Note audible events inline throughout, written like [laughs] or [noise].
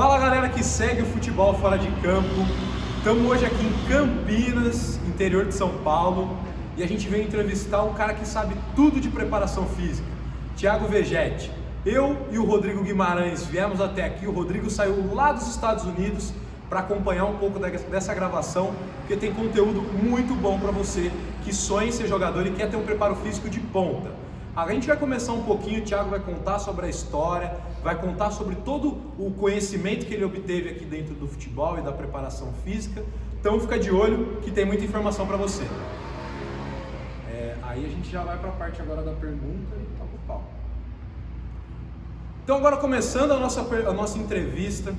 Fala galera que segue o futebol fora de campo. Estamos hoje aqui em Campinas, interior de São Paulo, e a gente veio entrevistar um cara que sabe tudo de preparação física, Thiago Vegetti. Eu e o Rodrigo Guimarães viemos até aqui, o Rodrigo saiu lá dos Estados Unidos para acompanhar um pouco dessa gravação, porque tem conteúdo muito bom para você que sonha em ser jogador e quer ter um preparo físico de ponta. A gente vai começar um pouquinho, o Thiago vai contar sobre a história, vai contar sobre todo o conhecimento que ele obteve aqui dentro do futebol e da preparação física. Então fica de olho que tem muita informação para você. É, aí a gente já vai para a parte agora da pergunta e toca o pau. Então agora começando a nossa, a nossa entrevista,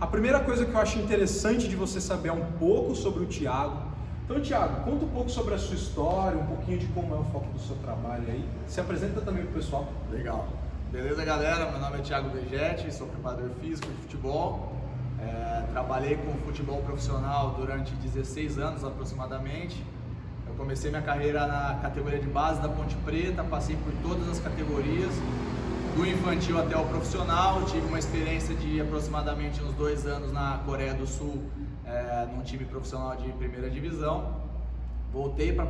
a primeira coisa que eu acho interessante de você saber é um pouco sobre o Thiago, então, Tiago, conta um pouco sobre a sua história, um pouquinho de como é o foco do seu trabalho aí. Se apresenta também para o pessoal. Legal. Beleza, galera? Meu nome é Thiago Vegetti, sou preparador físico de futebol. É, trabalhei com futebol profissional durante 16 anos aproximadamente. Eu comecei minha carreira na categoria de base da Ponte Preta, passei por todas as categorias, do infantil até o profissional. Tive uma experiência de aproximadamente uns dois anos na Coreia do Sul é, num time profissional de primeira divisão. Voltei para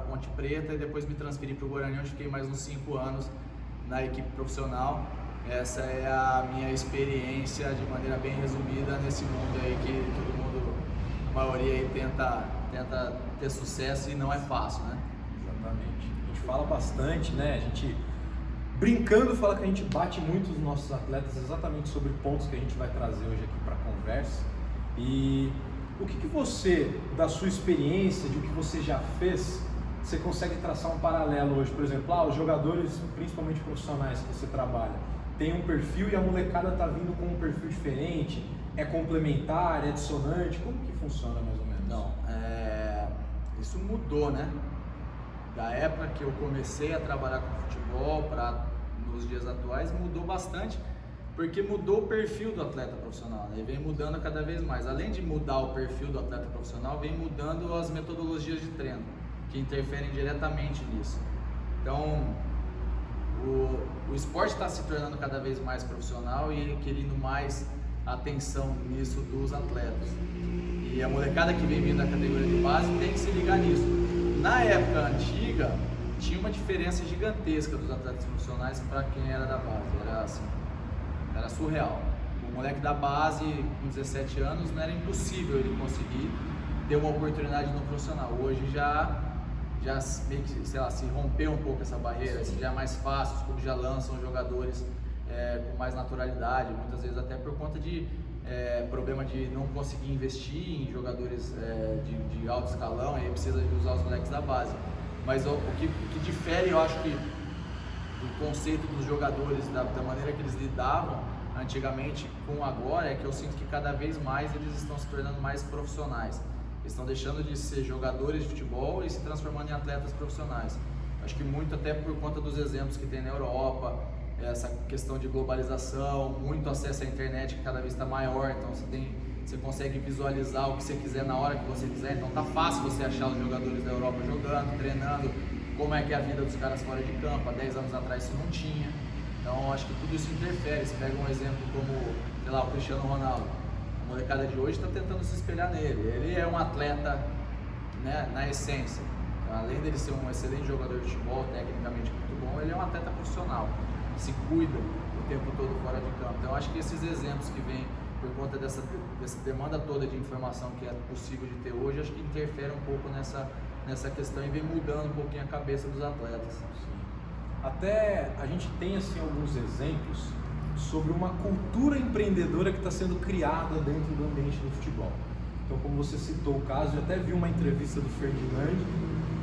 Ponte Preta e depois me transferi para o Guarani, onde fiquei mais uns 5 anos na equipe profissional. Essa é a minha experiência de maneira bem resumida nesse mundo aí que todo mundo, a maioria aí tenta, tenta ter sucesso e não é fácil, né? Exatamente. A gente fala bastante, né? A gente brincando fala que a gente bate muito os nossos atletas exatamente sobre pontos que a gente vai trazer hoje aqui para a conversa. E o que, que você, da sua experiência, de o que você já fez, você consegue traçar um paralelo hoje? Por exemplo, ah, os jogadores, principalmente profissionais que você trabalha, tem um perfil e a molecada está vindo com um perfil diferente? É complementar, é dissonante? Como que funciona mais ou menos? Não, é... isso mudou, né? Da época que eu comecei a trabalhar com futebol para nos dias atuais, mudou bastante porque mudou o perfil do atleta profissional, né? Vem mudando cada vez mais. Além de mudar o perfil do atleta profissional, vem mudando as metodologias de treino, que interferem diretamente nisso. Então, o, o esporte está se tornando cada vez mais profissional e requerindo mais atenção nisso dos atletas. E a molecada que vem vindo da categoria de base tem que se ligar nisso. Na época antiga, tinha uma diferença gigantesca dos atletas profissionais para quem era da base. Era assim, era surreal. O moleque da base, com 17 anos, não era impossível ele conseguir ter uma oportunidade no profissional. Hoje já, já meio que, sei lá, se rompeu um pouco essa barreira, assim, já é mais fácil, os clubes já lançam jogadores é, com mais naturalidade, muitas vezes até por conta de é, problema de não conseguir investir em jogadores é, de, de, alto escalão, aí precisa usar os moleques da base. Mas o, o, que, o que difere, eu acho que do conceito dos jogadores, da, da, maneira que eles lidavam antigamente com agora, é que eu sinto que cada vez mais eles estão se tornando mais profissionais. Eles estão deixando de ser jogadores de futebol e se transformando em atletas profissionais. Acho que muito até por conta dos exemplos que tem na Europa, essa questão de globalização, muito acesso à internet que cada vez está maior, então você tem você consegue visualizar o que você quiser na hora que você quiser, então tá fácil você achar os jogadores da Europa jogando, treinando, como é que é a vida dos caras fora de campo. Há 10 anos atrás isso não tinha. Então acho que tudo isso interfere. Você pega um exemplo como, sei lá, o Cristiano Ronaldo. A molecada de hoje está tentando se espelhar nele. Ele é um atleta né, na essência. Além dele ser um excelente jogador de futebol, tecnicamente muito bom, ele é um atleta profissional. Se cuida o tempo todo fora de campo. Então acho que esses exemplos que vêm por conta dessa, dessa demanda toda de informação que é possível de ter hoje, acho que interfere um pouco nessa nessa questão e vem mudando um pouquinho a cabeça dos atletas. Sim. Até a gente tem assim alguns exemplos sobre uma cultura empreendedora que está sendo criada dentro do ambiente do futebol. Então, como você citou o caso, eu até vi uma entrevista do Ferdinand,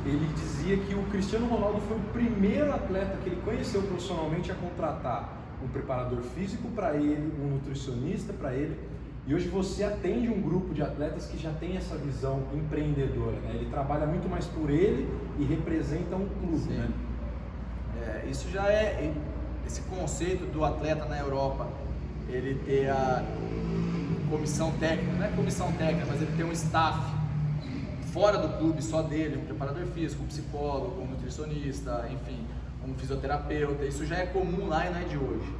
ele dizia que o Cristiano Ronaldo foi o primeiro atleta que ele conheceu profissionalmente a contratar um preparador físico para ele, um nutricionista para ele, e hoje você atende um grupo de atletas que já tem essa visão empreendedora, né? Ele trabalha muito mais por ele e representa um clube, Sim. né? É, isso já é esse conceito do atleta na Europa, ele ter a comissão técnica, não é comissão técnica, mas ele tem um staff fora do clube só dele, um preparador físico, um psicólogo, um nutricionista, enfim, um fisioterapeuta. Isso já é comum lá e não é de hoje.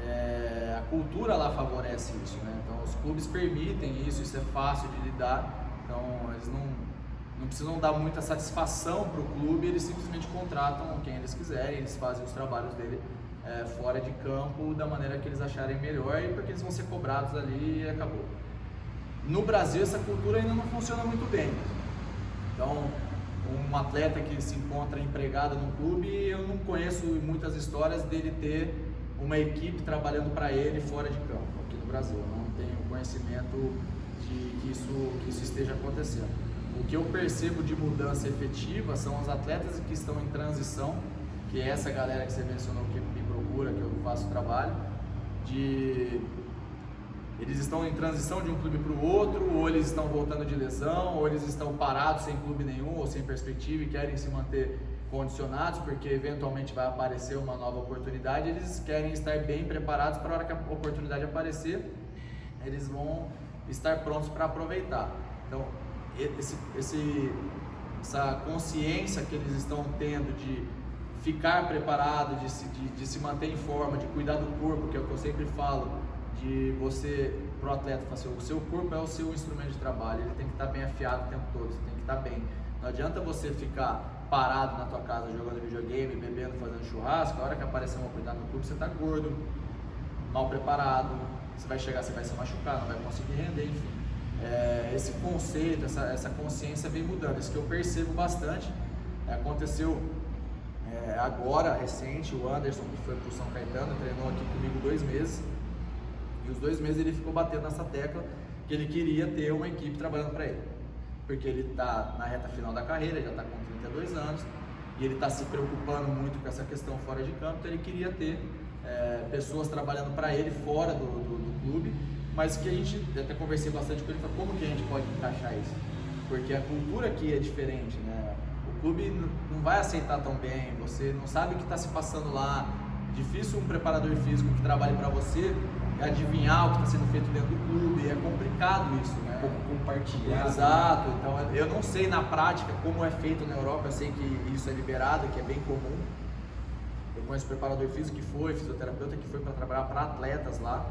É, cultura lá favorece isso, né? Então os clubes permitem isso, isso é fácil de lidar, então eles não, não precisam dar muita satisfação para o clube, eles simplesmente contratam quem eles quiserem, eles fazem os trabalhos dele é, fora de campo da maneira que eles acharem melhor e porque eles vão ser cobrados ali e acabou. No Brasil essa cultura ainda não funciona muito bem. Então, um atleta que se encontra empregado no clube, eu não conheço muitas histórias dele ter uma equipe trabalhando para ele fora de campo aqui no Brasil. Eu não tenho conhecimento de que isso, que isso esteja acontecendo. O que eu percebo de mudança efetiva são os atletas que estão em transição, que é essa galera que você mencionou que me procura, que eu faço trabalho, de eles estão em transição de um clube para o outro, ou eles estão voltando de lesão, ou eles estão parados sem clube nenhum ou sem perspectiva e querem se manter condicionados porque eventualmente vai aparecer uma nova oportunidade, eles querem estar bem preparados para a hora que a oportunidade aparecer, eles vão estar prontos para aproveitar. Então, esse, esse, essa consciência que eles estão tendo de ficar preparado, de se, de, de se manter em forma, de cuidar do corpo, que é o que eu sempre falo, de você, pro atleta, assim, o seu corpo é o seu instrumento de trabalho, ele tem que estar bem afiado o tempo todo, você tem que estar bem. Não adianta você ficar parado na tua casa jogando videogame, bebendo, fazendo churrasco, a hora que aparecer uma oportunidade no clube, você está gordo, mal preparado, você vai chegar, você vai se machucar, não vai conseguir render, enfim. É, esse conceito, essa, essa consciência vem mudando, isso que eu percebo bastante. É, aconteceu é, agora, recente, o Anderson, que foi para o São Caetano, treinou aqui comigo dois meses. E os dois meses ele ficou batendo nessa tecla que ele queria ter uma equipe trabalhando para ele. Porque ele está na reta final da carreira, já está com 32 anos, e ele está se preocupando muito com essa questão fora de campo, então ele queria ter é, pessoas trabalhando para ele fora do, do, do, clube, mas que a gente, até conversei bastante com ele, falou, como que a gente pode encaixar isso? Porque a cultura aqui é diferente, né? O clube não vai aceitar tão bem, você não sabe o que está se passando lá, difícil um preparador físico que trabalhe para você adivinhar o que está sendo feito dentro do clube, é complicado isso, né? Compartilhar. Exato, então eu não sei na prática como é feito na Europa, eu sei que isso é liberado, que é bem comum. Eu conheço preparador físico que foi, fisioterapeuta que foi para trabalhar para atletas lá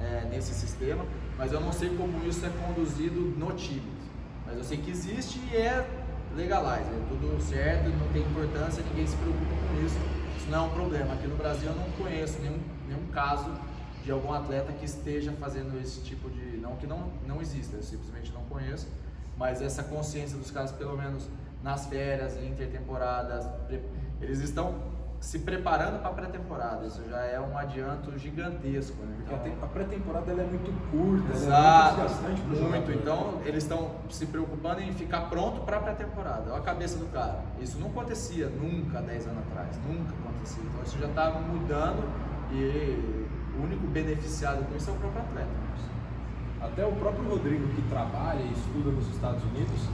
é, nesse sistema, mas eu não sei como isso é conduzido no time. Mas eu sei que existe e é legalize, é tudo certo, não tem importância, ninguém se preocupa com isso. Isso não é um problema. Aqui no Brasil eu não conheço nenhum, nenhum caso de algum atleta que esteja fazendo esse tipo de. Não que não, não exista, eu simplesmente não conheço, mas essa consciência dos caras, pelo menos nas férias, intertemporadas, eles estão se preparando para a pré-temporada. Isso já é um adianto gigantesco. Né? Então, a pré-temporada é muito curta, exato, é muito desgastante Muito. Então, eles estão se preocupando em ficar pronto para a pré-temporada. Olha a cabeça do cara. Isso não acontecia nunca 10 anos atrás. Nunca acontecia. Então, isso já está mudando e o único beneficiado com isso é o próprio atleta. Até o próprio Rodrigo que trabalha e estuda nos Estados Unidos,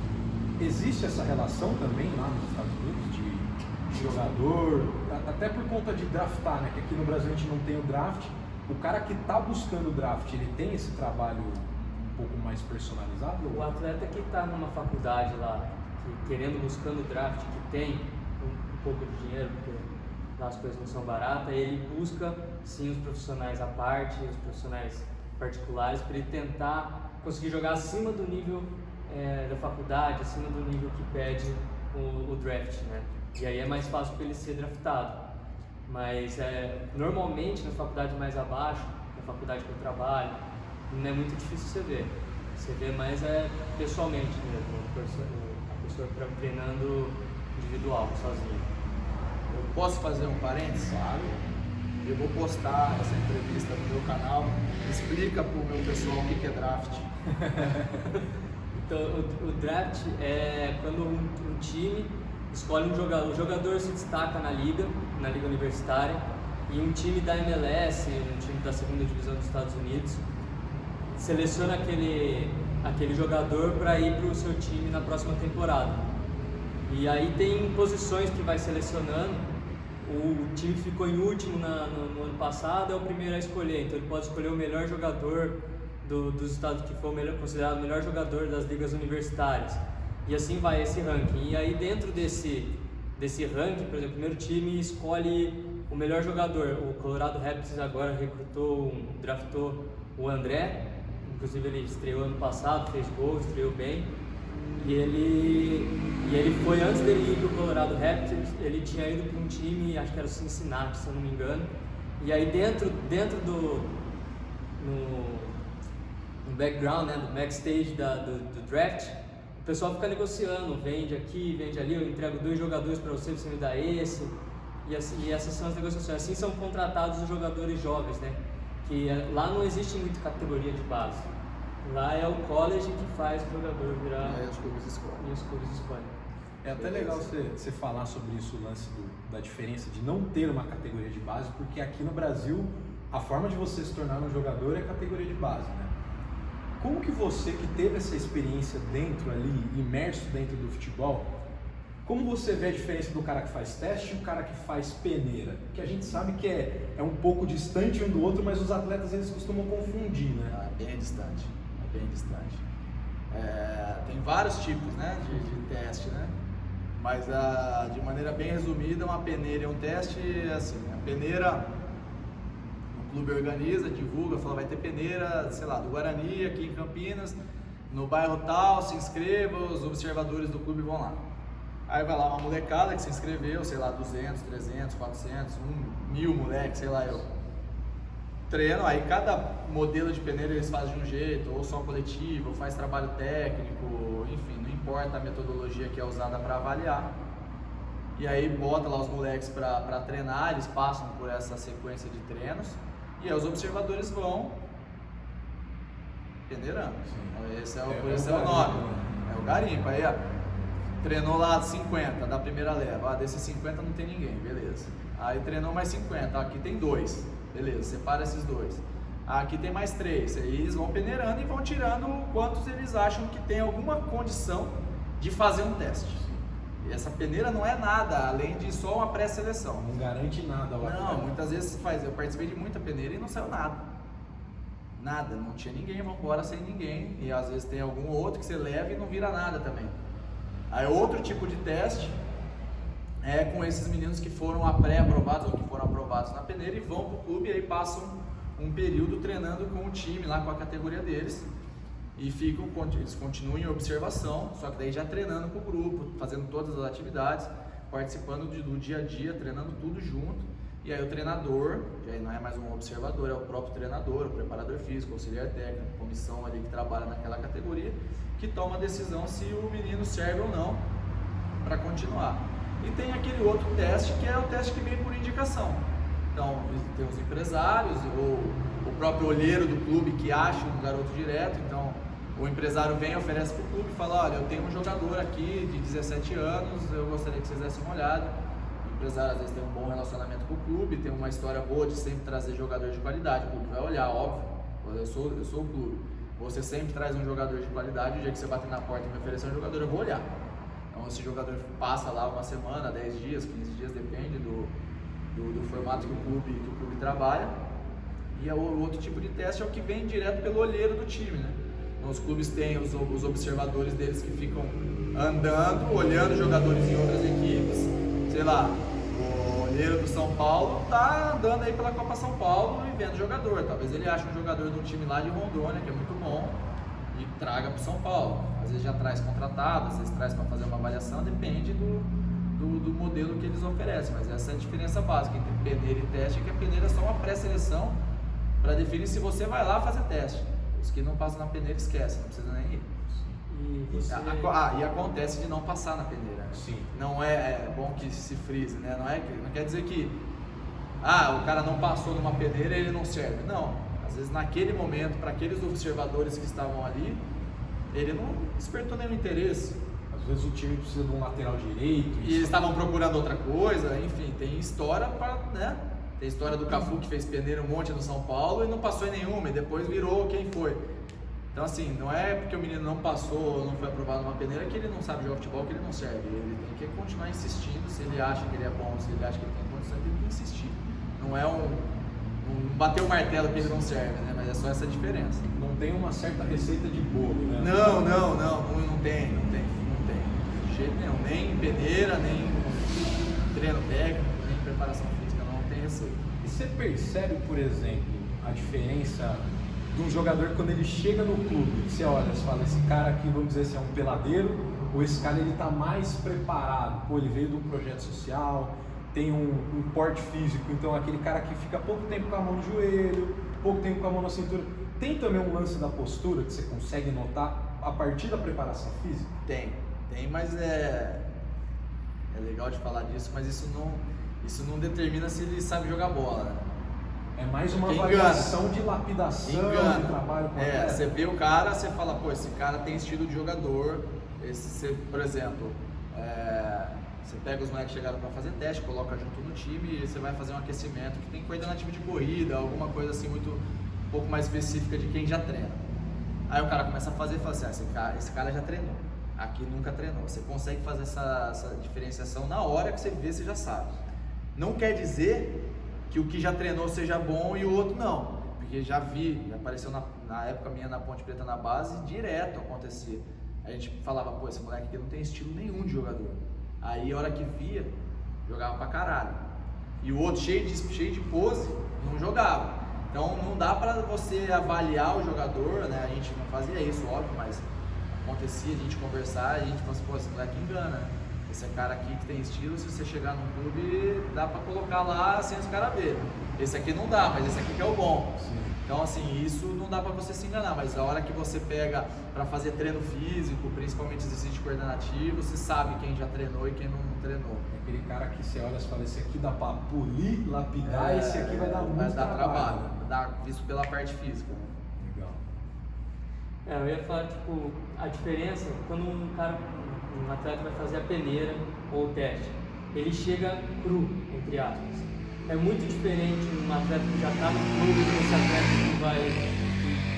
existe essa relação também lá nos Estados Unidos de jogador, até por conta de draftar, né? Que aqui no Brasil a gente não tem o draft. O cara que está buscando o draft, ele tem esse trabalho um pouco mais personalizado? O atleta que está numa faculdade lá, que, querendo, buscando o draft, que tem um, um pouco de dinheiro, porque lá as coisas não são baratas, ele busca sim os profissionais à parte, os profissionais particulares, para ele tentar conseguir jogar acima do nível é, da faculdade, acima do nível que pede o, o, draft, né? E aí é mais fácil para ele ser draftado. Mas é, normalmente nas faculdades mais abaixo, na faculdade que eu trabalho, não é muito difícil você ver. Você vê mais é pessoalmente mesmo, a pessoa treinando individual, sozinho. Eu posso fazer um parênteses? Claro. Eu vou postar essa entrevista no meu canal. Explica para o meu pessoal o que é draft. [laughs] então, o, o, draft é quando um, um, time escolhe um jogador. O jogador se destaca na liga, na liga universitária, e um time da MLS, um time da segunda divisão dos Estados Unidos, seleciona aquele, aquele jogador para ir para o seu time na próxima temporada. E aí tem posições que vai selecionando o time ficou em último na, no, no, ano passado é o primeiro a escolher, então ele pode escolher o melhor jogador do, dos estados que for o melhor, considerado o melhor jogador das ligas universitárias. E assim vai esse ranking. E aí dentro desse, desse ranking, por exemplo, o primeiro time escolhe o melhor jogador, o Colorado Rapids agora recrutou, draftou o André, inclusive ele estreou ano passado, fez gol, estreou bem. E ele, e ele foi antes dele ir para o Colorado Rapids, ele tinha ido para um time, acho que era o Cincinnati, se eu não me engano. E aí dentro, dentro do no, no background, né, no backstage da, do, do draft, o pessoal fica negociando, vende aqui, vende ali, eu entrego dois jogadores para você, você me dá esse. E, assim, e essas são as negociações. Assim são contratados os jogadores jovens, né? Que é, lá não existe muita categoria de base. Lá é o college que faz o jogador virar. E aí os clubes escolhem. E os clubes escolhem. É até legal você, você falar sobre isso, o lance do, da diferença de não ter uma categoria de base, porque aqui no Brasil a forma de você se tornar um jogador é categoria de base, né? Como que você que teve essa experiência dentro ali, imerso dentro do futebol, como você vê a diferença do cara que faz teste e o cara que faz peneira? Que a gente sabe que é, é um pouco distante um do outro, mas os atletas eles costumam confundir, né? Ah, bem distante, é bem distante. É, tem vários tipos né, de, de teste, né? Mas ah, de maneira bem resumida, uma peneira é um teste assim, a peneira clube organiza, divulga, fala vai ter peneira, sei lá, do Guarani aqui em Campinas, no bairro tal, se inscreva, os observadores do clube vão lá. Aí vai lá uma molecada que se inscreveu, sei lá, 200, 300, 400, 1, mil moleques, sei lá eu. Treino, aí cada modelo de peneira eles fazem de um jeito, ou só coletivo, ou faz trabalho técnico, enfim, não importa a metodologia que é usada para avaliar. E aí bota lá os moleques para treinar, eles passam por essa sequência de treinos. E aí os observadores vão peneirando. Esse é o, é, esse é o nome. É o garimpo. Aí, ó, treinou lá 50 da primeira leva. Ah, desses 50 não tem ninguém, beleza. Aí treinou mais 50. aqui tem dois. Beleza, separa esses dois. aqui tem mais três. Aí eles vão peneirando e vão tirando quantos eles acham que tem alguma condição de fazer um teste. E essa peneira não é nada, além de só uma pré-seleção. Não garante nada lá. Não, muitas vezes faz. Eu participei de muita peneira e não saiu nada. Nada, não tinha ninguém, vamos embora sem ninguém. E às vezes tem algum outro que você leva e não vira nada também. Aí outro tipo de teste é com esses meninos que foram pré-aprovados ou que foram na peneira e vão para o clube e aí passam um período treinando com o time lá com a categoria deles e ficam, eles continuam em observação, só que daí já treinando com o grupo, fazendo todas as atividades, participando de, do dia a dia, treinando tudo junto. E aí o treinador, que aí não é mais um observador, é o próprio treinador, o preparador físico, auxiliar técnico, comissão ali que trabalha naquela categoria, que toma a decisão se o menino serve ou não para continuar. E tem aquele outro teste que é o teste que vem por indicação. Então, tem os empresários ou o próprio olheiro do clube que acha um garoto direto. Então, o empresário vem, oferece para o clube e fala: Olha, eu tenho um jogador aqui de 17 anos, eu gostaria que vocês dessem uma olhada. O empresário às vezes tem um bom relacionamento com o clube, tem uma história boa de sempre trazer jogador de qualidade. O clube vai olhar, óbvio, eu sou, eu sou o clube. Você sempre traz um jogador de qualidade, o dia que você bater na porta e me oferecer um jogador, eu vou olhar. Então, esse jogador passa lá uma semana, 10 dias, 15 dias, depende do, do, do formato que o, clube, que o clube trabalha. E o outro tipo de teste é o que vem direto pelo olheiro do time, né? Os clubes têm os, os observadores deles que ficam andando, olhando jogadores em outras equipes. Sei lá, o olheiro do São Paulo tá andando aí pela Copa São Paulo e vendo jogador. Talvez ele ache um jogador de um time lá de Rondônia, que é muito bom, e traga para São Paulo. Às vezes já traz contratado, às vezes traz para fazer uma avaliação, depende do, do, do, modelo que eles oferecem. Mas essa é a diferença básica entre peneira e teste, é que a peneira é só uma pré-seleção para definir se você vai lá fazer teste. Os que não passam na peneira esquecem, não precisa nem ir. E, você... ah, e acontece de não passar na peneira. Sim. Não é, é bom que se frise, né? Não, é, não quer dizer que ah, o cara não passou numa peneira e ele não serve. Não. Às vezes naquele momento, para aqueles observadores que estavam ali, ele não despertou nenhum interesse. Às vezes o time precisa de um lateral direito. E eles estavam procurando outra coisa, enfim, tem história para, né? Tem história do Cafu que fez peneira um monte no São Paulo e não passou em nenhuma, e depois virou quem foi. Então, assim, não é porque o menino não passou ou não foi aprovado numa peneira que ele não sabe jogar futebol, que ele não serve. Ele tem que continuar insistindo. Se ele acha que ele é bom, se ele acha que ele tem condição, ele tem que insistir. Não é um, um bater o martelo que ele não serve, né? Mas é só essa diferença. Não tem uma certa receita de bolo, né? Não, não, não, não, não tem, não tem. Jeito nenhum. Nem peneira, nem treino técnico, nem preparação física aceita. E você percebe, por exemplo, a diferença de um jogador quando ele chega no clube? Você olha, você fala, esse cara aqui, vamos dizer assim, é um peladeiro, ou esse cara ele está mais preparado? Pô, ele veio de um projeto social, tem um, um, porte físico, então aquele cara que fica pouco tempo com a mão no joelho, pouco tempo com a mão na cintura. Tem também um lance da postura que você consegue notar a partir da preparação física? Tem, tem, mas é, é legal de falar disso, mas isso não, isso não determina se ele sabe jogar bola. Né? É mais uma avaliação de lapidação, engana. de trabalho com É, você vê o cara, você fala, pô, esse cara tem estilo de jogador. Esse, você, por exemplo, é, você pega os moleques que chegaram para fazer teste, coloca junto no time e você vai fazer um aquecimento que tem coisa na time de corrida, alguma coisa assim muito um pouco mais específica de quem já treina. Aí o cara começa a fazer e fala assim, ah, esse, cara, esse cara já treinou, aqui nunca treinou. Você consegue fazer essa, essa diferenciação na hora que você vê, você já sabe. Não quer dizer que o que já treinou seja bom e o outro não. Porque já vi, apareceu na, na época minha na Ponte Preta na base, direto acontecia. A gente falava, pô, esse moleque aqui não tem estilo nenhum de jogador. Aí a hora que via, jogava pra caralho. E o outro cheio de, cheio de pose, não jogava. Então não dá pra você avaliar o jogador, né? A gente não fazia isso, óbvio, mas acontecia a gente conversar e a gente falava assim, pô, esse moleque engana? Esse é cara aqui que tem estilo, se você chegar num clube, dá pra colocar lá sem os caras verem. Esse aqui não dá, mas esse aqui que é o bom. Sim. Então, assim, isso não dá pra você se enganar, mas a hora que você pega para fazer treino físico, principalmente exercício coordenativo, você sabe quem já treinou e quem não treinou. É aquele cara que você olha e fala, esse aqui dá pra polir, lapidar, é, esse aqui vai dar muito vai dar trabalho. trabalho. Dar, visto pela parte física. É, eu ia falar, tipo, a diferença, quando um cara um atleta vai fazer a peneira ou o teste, ele chega cru, entre aspas. É muito diferente um atleta que já está no clube desse atleta que vai,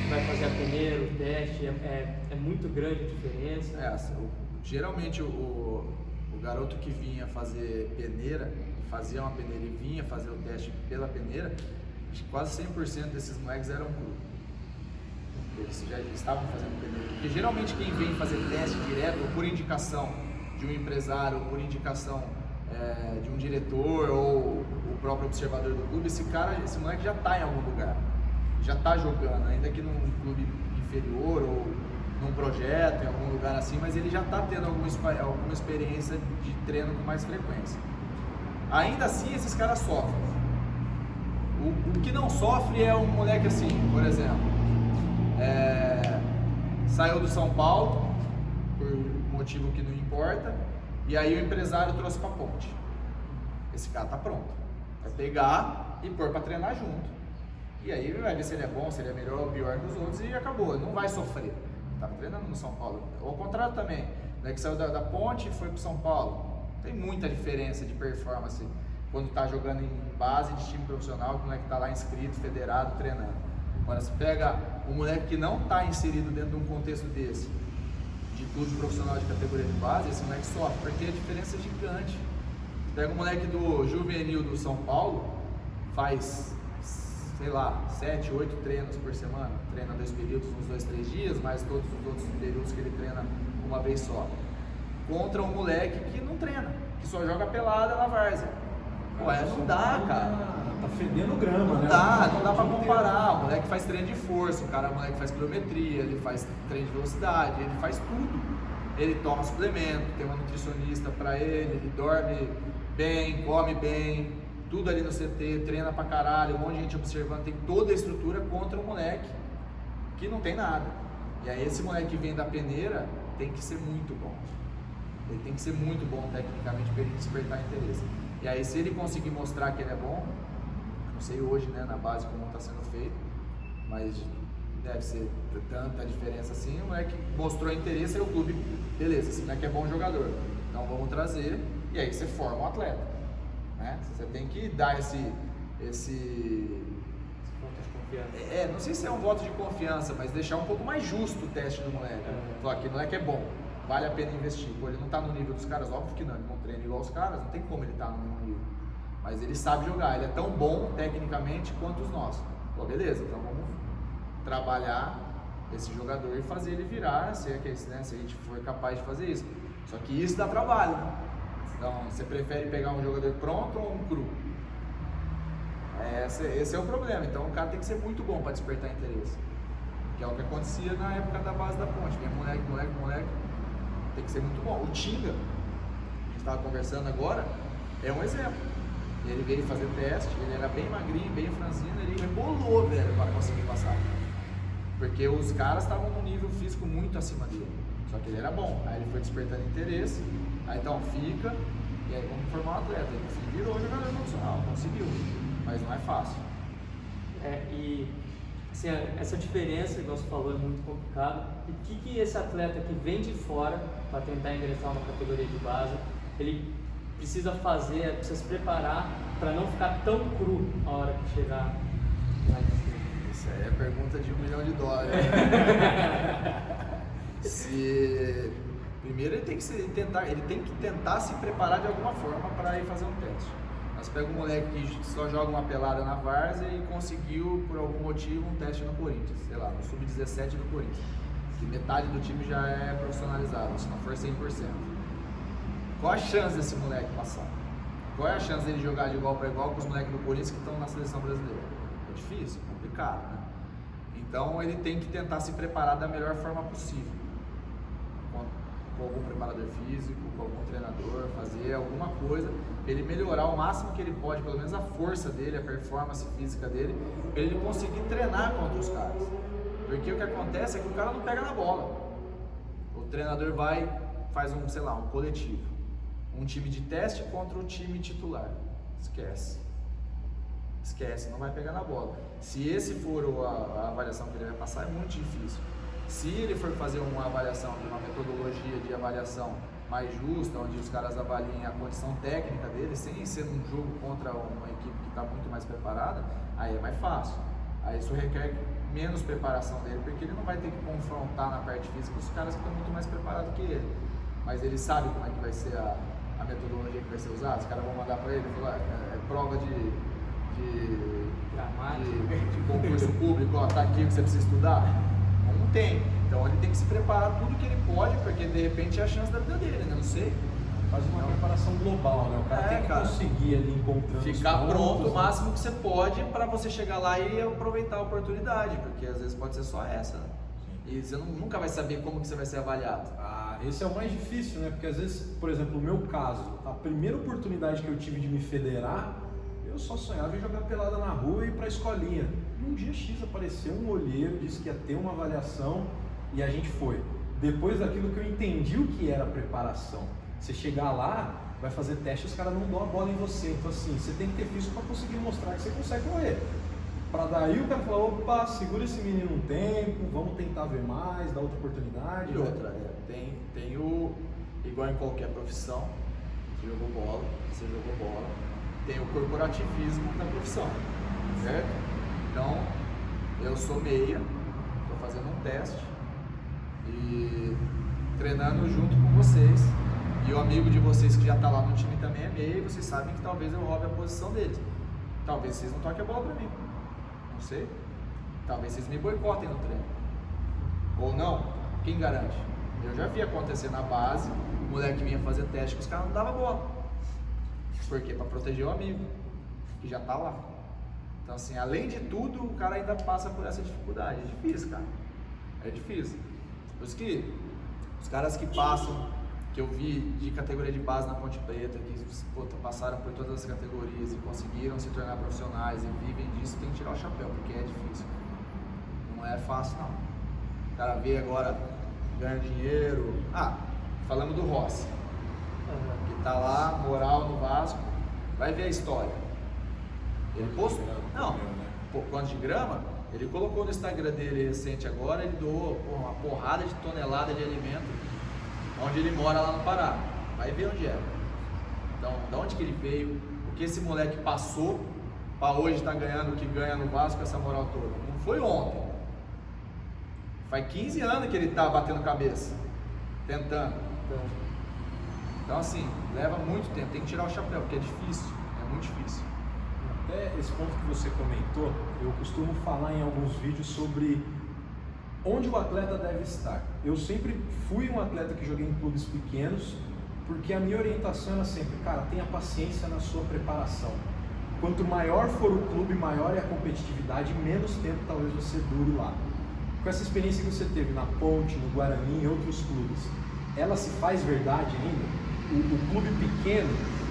que vai fazer a peneira, o teste, é, é, é muito grande a diferença. É, assim, o, geralmente o, o garoto que vinha fazer peneira, fazia uma peneira e vinha fazer o teste pela peneira, quase 100% desses moleques eram cru eles já estavam fazendo peneira. Porque geralmente quem vem fazer teste direto, ou por indicação de um empresário, ou por indicação é, de um diretor, ou o próprio observador do clube, esse cara, esse moleque já está em algum lugar, já está jogando, ainda que num clube inferior ou num projeto, em algum lugar assim, mas ele já está tendo alguma, alguma experiência de treino com mais frequência. Ainda assim, esses caras sofrem. O, o que não sofre é um moleque assim, por exemplo, é, saiu do São Paulo, por motivo que não importa, e aí o empresário trouxe para ponte. Esse cara tá pronto. Vai pegar e pôr para treinar junto. E aí vai ver se ele é bom, se ele é melhor ou pior dos outros e acabou. Não vai sofrer. Tava treinando no São Paulo. Ao contrário também. Né, que saiu da, da ponte e foi pro São Paulo. Tem muita diferença de performance quando tá jogando em base de time profissional, não é que tá lá inscrito, federado, treinando. Agora, se pega um moleque que não está inserido dentro de um contexto desse, de clube profissional de categoria de base, esse moleque sofre, porque a diferença é gigante. Pega um moleque do juvenil do São Paulo, faz, sei lá, sete, oito treinos por semana, treina dois períodos, uns dois, três dias, mais todos os outros períodos que ele treina uma vez só. Contra um moleque que não treina, que só joga pelada na várzea. Ué, não dá, cara. Tá fedendo grama, não né? Dá, não dá pra comparar. O moleque faz treino de força, o cara o moleque faz quilometria, ele faz treino de velocidade, ele faz tudo. Ele toma suplemento, tem uma nutricionista para ele, ele dorme bem, come bem, tudo ali no CT, treina pra caralho, um monte de gente observando, tem toda a estrutura contra o moleque que não tem nada. E aí esse moleque que vem da peneira tem que ser muito bom. Ele tem que ser muito bom tecnicamente para ele despertar interesse. E aí se ele conseguir mostrar que ele é bom, não sei hoje, né, na base como está sendo feito, mas deve ser tanta diferença assim. O moleque mostrou interesse, aí o clube, beleza, esse moleque é bom jogador, então vamos trazer, e aí você forma um atleta. Né? Você tem que dar esse. esse é, é, não sei se é um voto de confiança, mas deixar um pouco mais justo o teste do moleque. É. Falar que o moleque é bom, vale a pena investir. Pô, ele não está no nível dos caras, óbvio que não, ele não treina igual os caras, não tem como ele estar tá no mesmo nível. Mas ele sabe jogar, ele é tão bom tecnicamente quanto os nossos. Pô, beleza, então vamos trabalhar esse jogador e fazer ele virar, se, é que, né, se a gente for capaz de fazer isso. Só que isso dá trabalho, né? Então, você prefere pegar um jogador pronto ou um cru? é, esse, esse é o problema. Então o cara tem que ser muito bom para despertar interesse. Que é o que acontecia na época da base da ponte. Moleque, moleque, moleque. Tem que ser muito bom. O Tinga, a gente estava conversando agora, é um exemplo. Ele veio fazer teste, ele era bem magrinho, bem franzino, ele rebolou, velho, para conseguir passar. Porque os caras estavam num nível físico muito acima dele. Só que ele era bom. Aí ele foi despertando interesse, aí então fica, e aí vamos formar um atleta. Ele virou jogador profissional, conseguiu. Mas não é fácil. É, e assim, essa diferença, igual você falou, é muito complicado. E o que, que esse atleta que vem de fora para tentar ingressar uma categoria de base, ele precisa fazer, precisa se preparar para não ficar tão cru a hora que chegar lá em cima? Isso aí é pergunta de um milhão de dólares. [laughs] se primeiro ele tem que se, tentar, ele tem que tentar se preparar de alguma forma para ir fazer um teste. Mas pega um moleque que só joga uma pelada na várzea e conseguiu por algum motivo um teste no Corinthians, sei lá, no sub-17 do Corinthians, que metade do time já é profissionalizado, se não for 100%. Qual a chance desse moleque passar? Qual é a chance dele jogar de igual para igual com os moleques do Corinthians que estão na seleção brasileira? É difícil, complicado, né? Então ele tem que tentar se preparar da melhor forma possível com algum preparador físico, com algum treinador, fazer alguma coisa, ele melhorar o máximo que ele pode, pelo menos a força dele, a performance física dele, para ele conseguir treinar contra os caras. Porque o que acontece é que o cara não pega na bola. O treinador vai, faz um, sei lá, um coletivo. Um time de teste contra o time titular. Esquece. Esquece, não vai pegar na bola. Se esse for a, a avaliação que ele vai passar, é muito difícil. Se ele for fazer uma avaliação, uma metodologia de avaliação mais justa, onde os caras avaliem a condição técnica dele, sem ser um jogo contra uma equipe que está muito mais preparada, aí é mais fácil. Aí isso requer menos preparação dele, porque ele não vai ter que confrontar na parte física os caras que estão muito mais preparados que ele. Mas ele sabe como é que vai ser a, a metodologia que vai ser usada, os caras vão mandar para ele, falar, é, é prova de, de, de, de concurso público, ó, tá aqui que você precisa estudar tem. Então ele tem que se preparar tudo que ele pode, porque de repente é a chance da vida dele, né? Não sei. Faz uma preparação global, né? O cara é, tem que cara, conseguir ali encontrando Ficar pronto o né? máximo que você pode para você chegar lá e aproveitar a oportunidade, porque às vezes pode ser só essa, né? E você não, nunca vai saber como que você vai ser avaliado. Ah, esse é o mais difícil, né? Porque às vezes, por exemplo, no meu caso, a primeira oportunidade que eu tive de me federar, eu só sonhava em jogar pelada na rua e ir pra escolinha. E um dia X apareceu um olheiro, disse que ia ter uma avaliação e a gente foi. Depois daquilo que eu entendi o que era preparação. Você chegar lá, vai fazer teste, os caras não dão a bola em você. Então assim, você tem que ter físico para conseguir mostrar que você consegue correr. Para daí o cara falar, opa, segura esse menino um tempo, vamos tentar ver mais, dar outra oportunidade. E outra, é, tem, tem o, igual em qualquer profissão, você jogou bola, você jogou bola, tem o corporativismo da profissão, certo? Então, eu sou meia, estou fazendo um teste e treinando junto com vocês. E o amigo de vocês que já está lá no time também é meia e vocês sabem que talvez eu roube a posição deles. Talvez vocês não toquem a bola para mim. Não sei. Talvez vocês me boicotem no treino. Ou não, quem garante? Eu já vi acontecer na base, o moleque vinha fazer teste que os caras não davam bola. Por quê? Para proteger o amigo, que já está lá. Então, assim, além de tudo, o cara ainda passa por essa dificuldade. É difícil, cara. É difícil. Por isso que os caras que passam, que eu vi de categoria de base na Ponte Preta, que puta, passaram por todas as categorias e conseguiram se tornar profissionais e vivem disso, tem que tirar o chapéu, porque é difícil. Não é fácil, não. O cara vê agora ganhar dinheiro. Ah, falamos do Rossi, que tá lá, moral no Vasco. Vai ver a história ele postou. Não, quanto de grama? Ele colocou no Instagram dele recente agora, ele doou uma porrada de tonelada de alimento onde ele mora lá no Pará. Vai ver onde é. Então, de onde que ele veio, o que esse moleque passou para hoje estar tá ganhando o que ganha no Vasco essa moral toda. Não foi ontem. Faz 15 anos que ele está batendo cabeça, tentando. Então assim, leva muito tempo, tem que tirar o chapéu, porque é difícil, é muito difícil até esse ponto que você comentou, eu costumo falar em alguns vídeos sobre onde o atleta deve estar. Eu sempre fui um atleta que joguei em clubes pequenos, porque a minha orientação era sempre, cara, tenha paciência na sua preparação. quanto maior for o clube, maior é a competitividade, menos tempo talvez você dure lá. Com essa experiência que você teve na Ponte, no Guarani e outros clubes, ela se faz verdade ainda? O, o clube pequeno,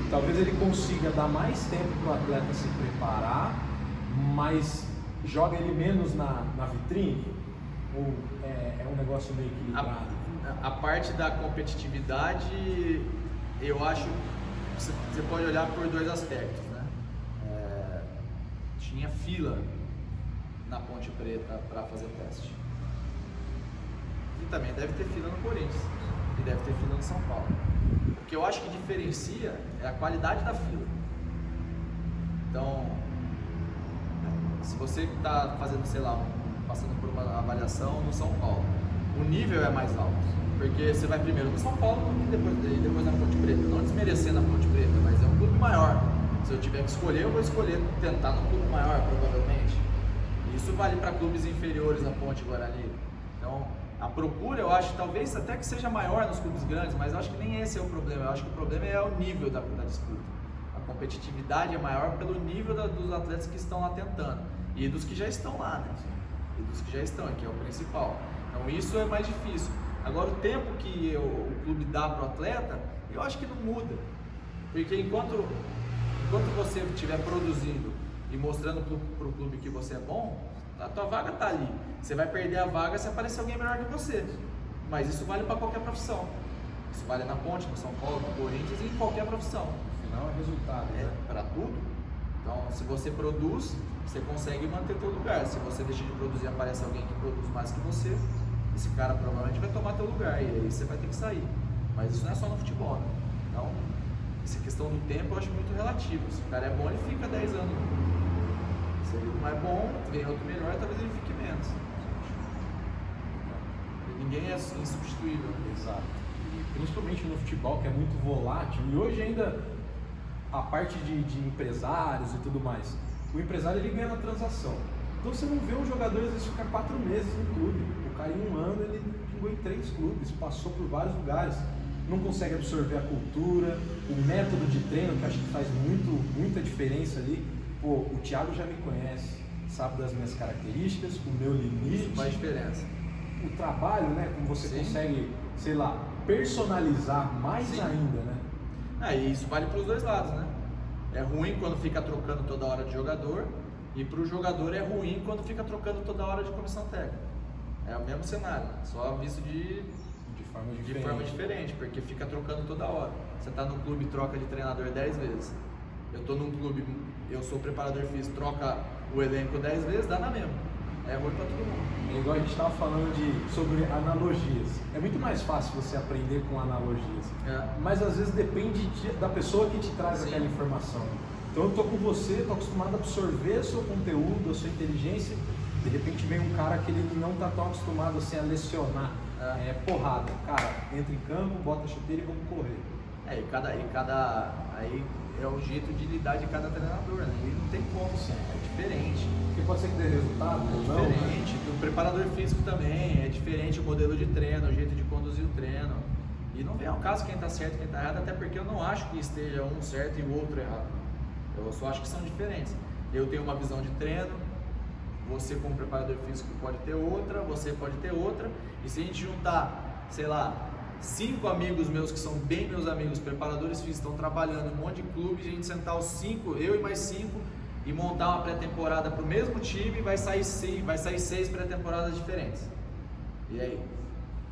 talvez ele consiga dar mais tempo para o atleta se preparar, mas joga ele menos na, na vitrine? Ou é, é um negócio meio equilibrado? A, a parte da competitividade, eu acho que você pode olhar por dois aspectos. Né? É, tinha fila na Ponte Preta para fazer teste. E também deve ter fila no Corinthians. E deve ter fila no São Paulo. O que eu acho que diferencia é a qualidade da fila. Então, se você está fazendo, sei lá, um, passando por uma avaliação no São Paulo, o nível é mais alto. Porque você vai primeiro no São Paulo e depois, e depois na Ponte Preta. Não desmerecendo a Ponte Preta, mas é um clube maior. Se eu tiver que escolher, eu vou escolher tentar no clube maior, provavelmente. Isso vale para clubes inferiores à Ponte Guarani. Então, a procura, eu acho, talvez até que seja maior nos clubes grandes, mas eu acho que nem esse é o problema. Eu acho que o problema é o nível da, da disputa. A competitividade é maior pelo nível da, dos atletas que estão lá tentando e dos que já estão lá, né? E dos que já estão, que é o principal. Então isso é mais difícil. Agora o tempo que o, o clube dá para o atleta, eu acho que não muda. Porque enquanto, enquanto você estiver produzindo e mostrando para o clube que você é bom, a tua vaga está ali. Você vai perder a vaga se aparecer alguém melhor que você. Mas isso vale para qualquer profissão. Isso vale na Ponte, no São Paulo, no Corinthians e em qualquer profissão. Afinal é resultado, É, né? para tudo. Então, se você produz, você consegue manter teu lugar. Se você deixa de produzir, aparece alguém que produz mais que você, esse cara provavelmente vai tomar teu lugar e aí você vai ter que sair. Mas isso não é só no futebol, né? Então, essa questão do tempo eu acho muito relativo. Se o cara é bom, ele fica 10 anos. Se ele não é bom, vem outro melhor, talvez ele fique menos. Ninguém é insubstituível. Exato. E principalmente no futebol, que é muito volátil, e hoje ainda a parte de, de empresários e tudo mais. O empresário ele ganha na transação. Então você não vê um jogador às vezes ficar quatro meses no clube. O cara em um ano ele pingou em três clubes, passou por vários lugares, não consegue absorver a cultura, o método de treino, que acho que faz muito, muita diferença ali. Pô, o Thiago já me conhece, sabe das minhas características, o meu limite Isso faz diferença. o trabalho, né? Como você Sim. consegue, sei lá, personalizar mais Sim. ainda, né? Ah, e isso vale para os dois lados, né? É ruim quando fica trocando toda hora de jogador e para o jogador é ruim quando fica trocando toda hora de comissão técnica. É o mesmo cenário, só visto de, De forma de diferente. forma diferente, porque fica trocando toda hora. Você está no clube troca de treinador 10 vezes. Eu estou num clube, eu sou preparador físico, troca o elenco 10 vezes, dá na mesma. É ruim para todo mundo. É igual a gente estava falando de, sobre analogias. É muito mais fácil você aprender com analogias. É. Mas às vezes depende de- da pessoa que te traz Sim. aquela informação. Então eu tô com você, tô acostumado a absorver o seu conteúdo, a sua inteligência. De repente vem um cara que ele não tá tão acostumado assim a lecionar. É. É porrada. Cara, entra em campo, bota a chuteira e vamos correr. É, e cada, e cada. Aí é o jeito de lidar de cada treinador, né? E não tem como, Sim. é diferente. Porque pode ser que dê resultado É ou não. né? diferente, o preparador físico também, é diferente o modelo de treino, o jeito de conduzir o treino. E não vem ao caso quem está certo e quem está errado, até porque eu não acho que esteja um certo e o outro errado. Eu só acho que são diferentes. Eu tenho uma visão de treino, você como preparador físico pode ter outra, você pode ter outra. E se a gente juntar, sei lá, cinco amigos meus que são bem meus amigos, preparadores físicos, estão trabalhando em um monte de clube, a gente sentar os cinco, eu e mais cinco, e montar uma pré-temporada para o mesmo time, vai sair seis, vai sair seis pré-temporadas diferentes. E aí?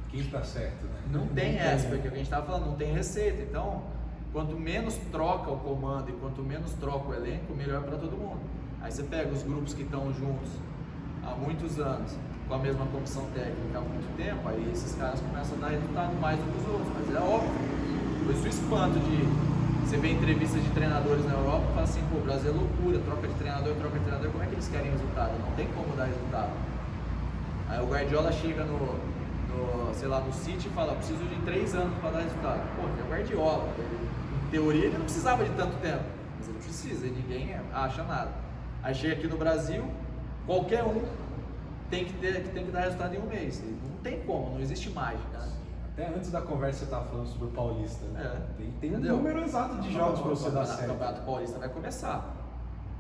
Quem tá certo, né? Não tem essa, porque o que a gente estava falando, não tem receita. Então, quanto menos troca o comando e quanto menos troca o elenco, melhor para todo mundo. Aí você pega os grupos que estão juntos há muitos anos, com a mesma comissão técnica há muito tempo, aí esses caras começam a dar resultado mais do que os outros. Mas é óbvio. Por isso o espanto de você ver entrevistas de treinadores na Europa e fala assim, pô, o Brasil é loucura, troca de treinador, troca de treinador, como é que eles querem resultado? Não tem como dar resultado. Aí o Guardiola chega no, no, sei lá, no City e fala, preciso de três anos para dar resultado. Pô, é o Guardiola. Em teoria ele não precisava de tanto tempo, mas ele precisa e ninguém acha nada. Aí chega aqui no Brasil, qualquer um tem que, ter, tem que dar resultado em um mês. Não tem como, não existe mágica. Até antes da conversa você tava falando sobre o Paulista, né? É. Tem, tem um número exato de jogos para você dar O certo. Campeonato Paulista vai começar.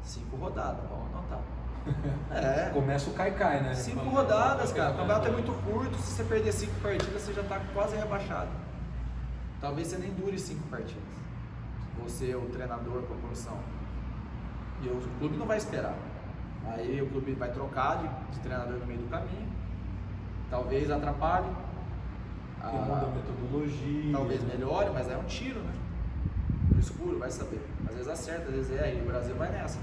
Cinco rodadas, vamos anotar. [laughs] É. Começa o cai-cai, né? Cinco rodadas, cara. O campeonato é muito curto. Se você perder cinco partidas, você já está quase rebaixado. Talvez você nem dure cinco partidas. Você, o treinador a comissão. E o clube não vai esperar. Aí o clube vai trocar de, de treinador no meio do caminho. Talvez atrapalhe. Que muda a metodologia. Talvez melhore, mas é um tiro, né? No escuro, vai saber. Às vezes acerta, às vezes é. Aí o Brasil vai nessa.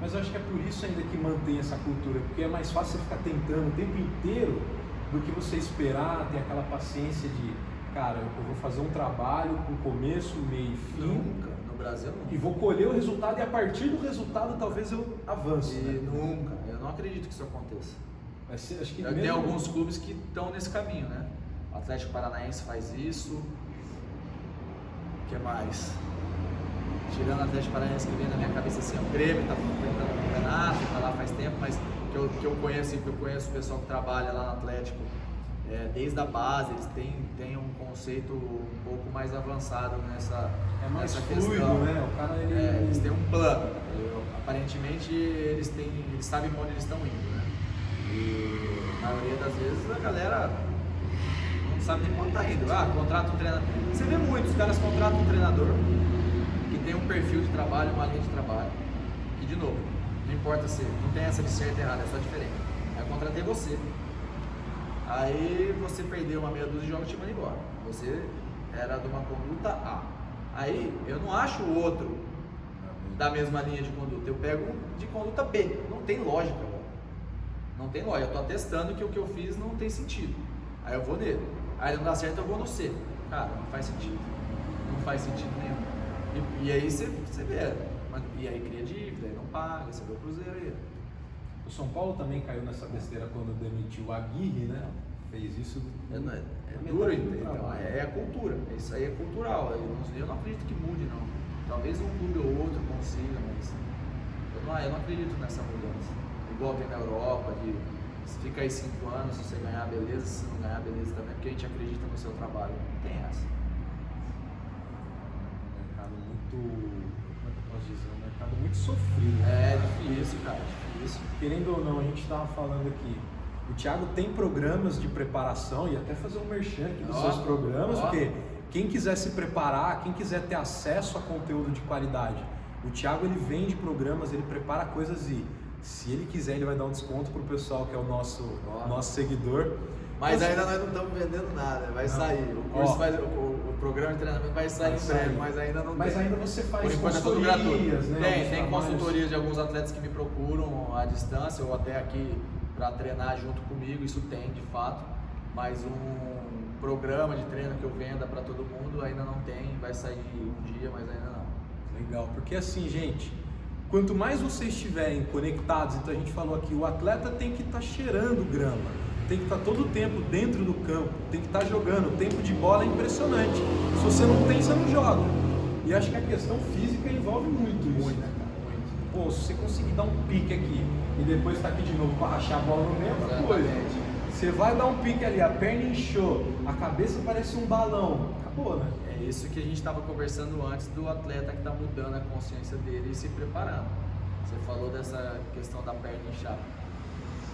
Mas eu acho que é por isso ainda que mantém essa cultura, porque é mais fácil você ficar tentando o tempo inteiro do que você esperar, ter aquela paciência de, cara, eu vou fazer um trabalho com começo, meio e fim. Nunca, no Brasil nunca. E vou colher o resultado e a partir do resultado talvez eu avance. E né? nunca, eu não acredito que isso aconteça. Mas, acho que mesmo... Tem alguns clubes que estão nesse caminho, né? O Atlético Paranaense faz isso. O que mais? tirando até Atlético Paranaense que vem na minha cabeça assim, o Grêmio está tentando o campeonato, está lá faz tempo, mas que eu, que eu conheço, que eu conheço o pessoal que trabalha lá no Atlético, é, desde a base, eles têm, têm um conceito um pouco mais avançado nessa, é mais nessa fluido, questão. Né? O cara, ele... é, eles têm um plano. Eu, aparentemente eles, têm, eles sabem onde eles estão indo. Né? E a maioria das vezes a galera sabe nem onde está indo. Ah, contrata um treinador. Você vê muito, os caras contratam um treinador tem um perfil de trabalho, uma linha de trabalho. E de novo, não importa se não tem essa de certo e errado, é só diferente. Aí eu contratei você. Aí você perdeu uma meia dúzia de jogos e te mandou embora. Você era de uma conduta A. Aí eu não acho o outro da mesma linha de conduta. Eu pego de conduta B. Não tem lógica, Não tem lógica. Eu estou atestando que o que eu fiz não tem sentido. Aí eu vou nele. Aí não dá certo, eu vou no C. Cara, não faz sentido. Não faz sentido nenhum. E, e aí você, você vê, e aí cria dívida, aí não paga, você vê o Cruzeiro aí. O São Paulo também caiu nessa besteira quando demitiu o Aguirre, né? Fez isso. É, é, é duro, então, é, é, a cultura. Isso aí é cultural. Eu não, eu não acredito que mude, não. Talvez um clube ou outro consiga, mas eu não, eu não acredito nessa mudança. Igual tem na Europa, de se fica aí cinco anos, se você ganhar, beleza, se não ganhar, beleza também, porque a gente acredita no seu trabalho. Não tem essa muito, como é que eu posso dizer, um mercado muito sofrido. É difícil, cara, difícil. Querendo ou não, a gente estava falando aqui, o Thiago tem programas de preparação e até fazer um merchan aqui dos seus programas, porque quem quiser se preparar, quem quiser ter acesso a conteúdo de qualidade, o Thiago ele vende programas, ele prepara coisas e se ele quiser ele vai dar um desconto pro pessoal que é o nosso, nosso seguidor. Mas ainda nós não estamos vendendo nada, vai não. sair. O curso vai, o, programa de treinamento vai sair em breve, mas ainda não mas tem. ainda você faz Por enquanto é gratuito. Né, tem, tem consultorias de alguns atletas que me procuram à distância ou até aqui para treinar junto comigo, isso tem de fato, mas um programa de treino que eu venda para todo mundo ainda não tem, vai sair um dia, mas ainda não. Legal, porque assim, gente, quanto mais vocês estiverem conectados, então a gente falou aqui, o atleta tem que estar tá cheirando grama tem que estar todo o tempo dentro do campo, tem que estar jogando. O tempo de bola é impressionante. Se você não tem, você não joga. E acho que a questão física envolve muito isso. Muito, né, cara? Muito. Pô, se você conseguir dar um pique aqui e depois estar tá aqui de novo para rachar a bola no meio, é coisa. Você vai dar um pique ali, a perna inchou, a cabeça parece um balão. Acabou, né? É isso que a gente estava conversando antes do atleta que está mudando a consciência dele e se preparando. Você falou dessa questão da perna inchar.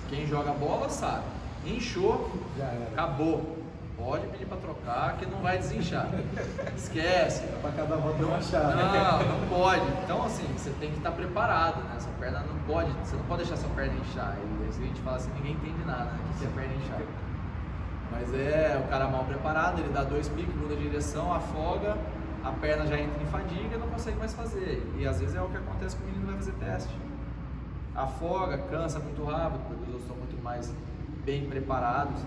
Quem joga bola sabe Inchou, acabou. Pode pedir para trocar que não vai desinchar. [laughs] Esquece. para cada volta não, achar. Não, não pode. Então assim, você tem que estar preparado, né? Sua perna não pode, você não pode deixar sua perna inchar. E a gente fala assim, ninguém entende nada, né? O que é perna inchar. Mas é o cara mal preparado, ele dá dois picos, muda de direção, afoga, a perna já entra em fadiga e não consegue mais fazer. E às vezes é o que acontece com o menino vai fazer teste. Afoga, cansa muito rápido, porque os outros estão muito mais bem preparados.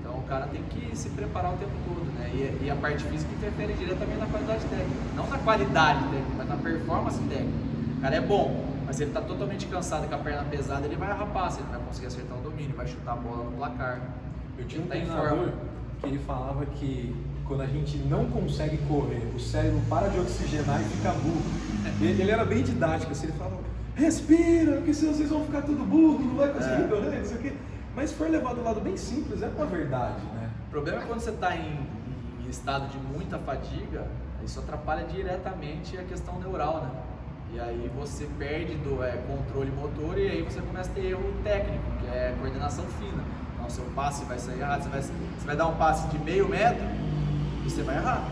Então o cara tem que se preparar o tempo todo, né? E, e, a parte física interfere diretamente na qualidade técnica. Não na qualidade técnica, mas na performance técnica. O cara é bom, mas se ele está totalmente cansado com a perna pesada, ele vai arrapar, ele vai conseguir acertar o domínio, vai chutar a bola no placar. Eu tinha um tá treinador que ele falava que quando a gente não consegue correr, o cérebro para de oxigenar e fica burro. Ele, ele era bem didático, assim, ele falava, respira, porque senão vocês vão ficar tudo burro, não vai conseguir é. correr, não sei o quê. Mas se for levado do lado bem simples, é uma verdade, né? O problema é quando você está em, em, estado de muita fadiga, isso atrapalha diretamente a questão neural, né? E aí você perde do é, controle motor e aí você começa a ter erro técnico, que é coordenação fina. Então seu passe vai sair errado, você vai, você vai dar um passe de meio metro e você vai errar.